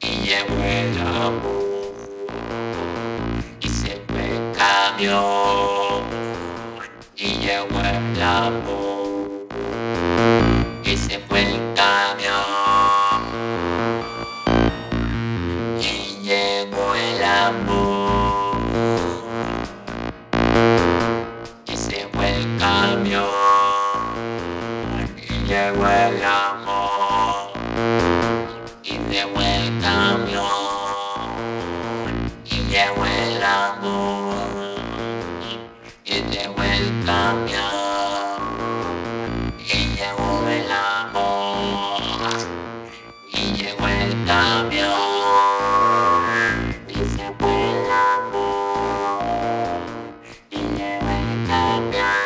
y llevo el amor y siempre camión y llevo el amor y siempre el camión y llevo el amor y siempre el camión y llevo el amor te fue el amor, que te el camión, y llegó el amor, y llegó el camión, y se el amor, y llegó el camión.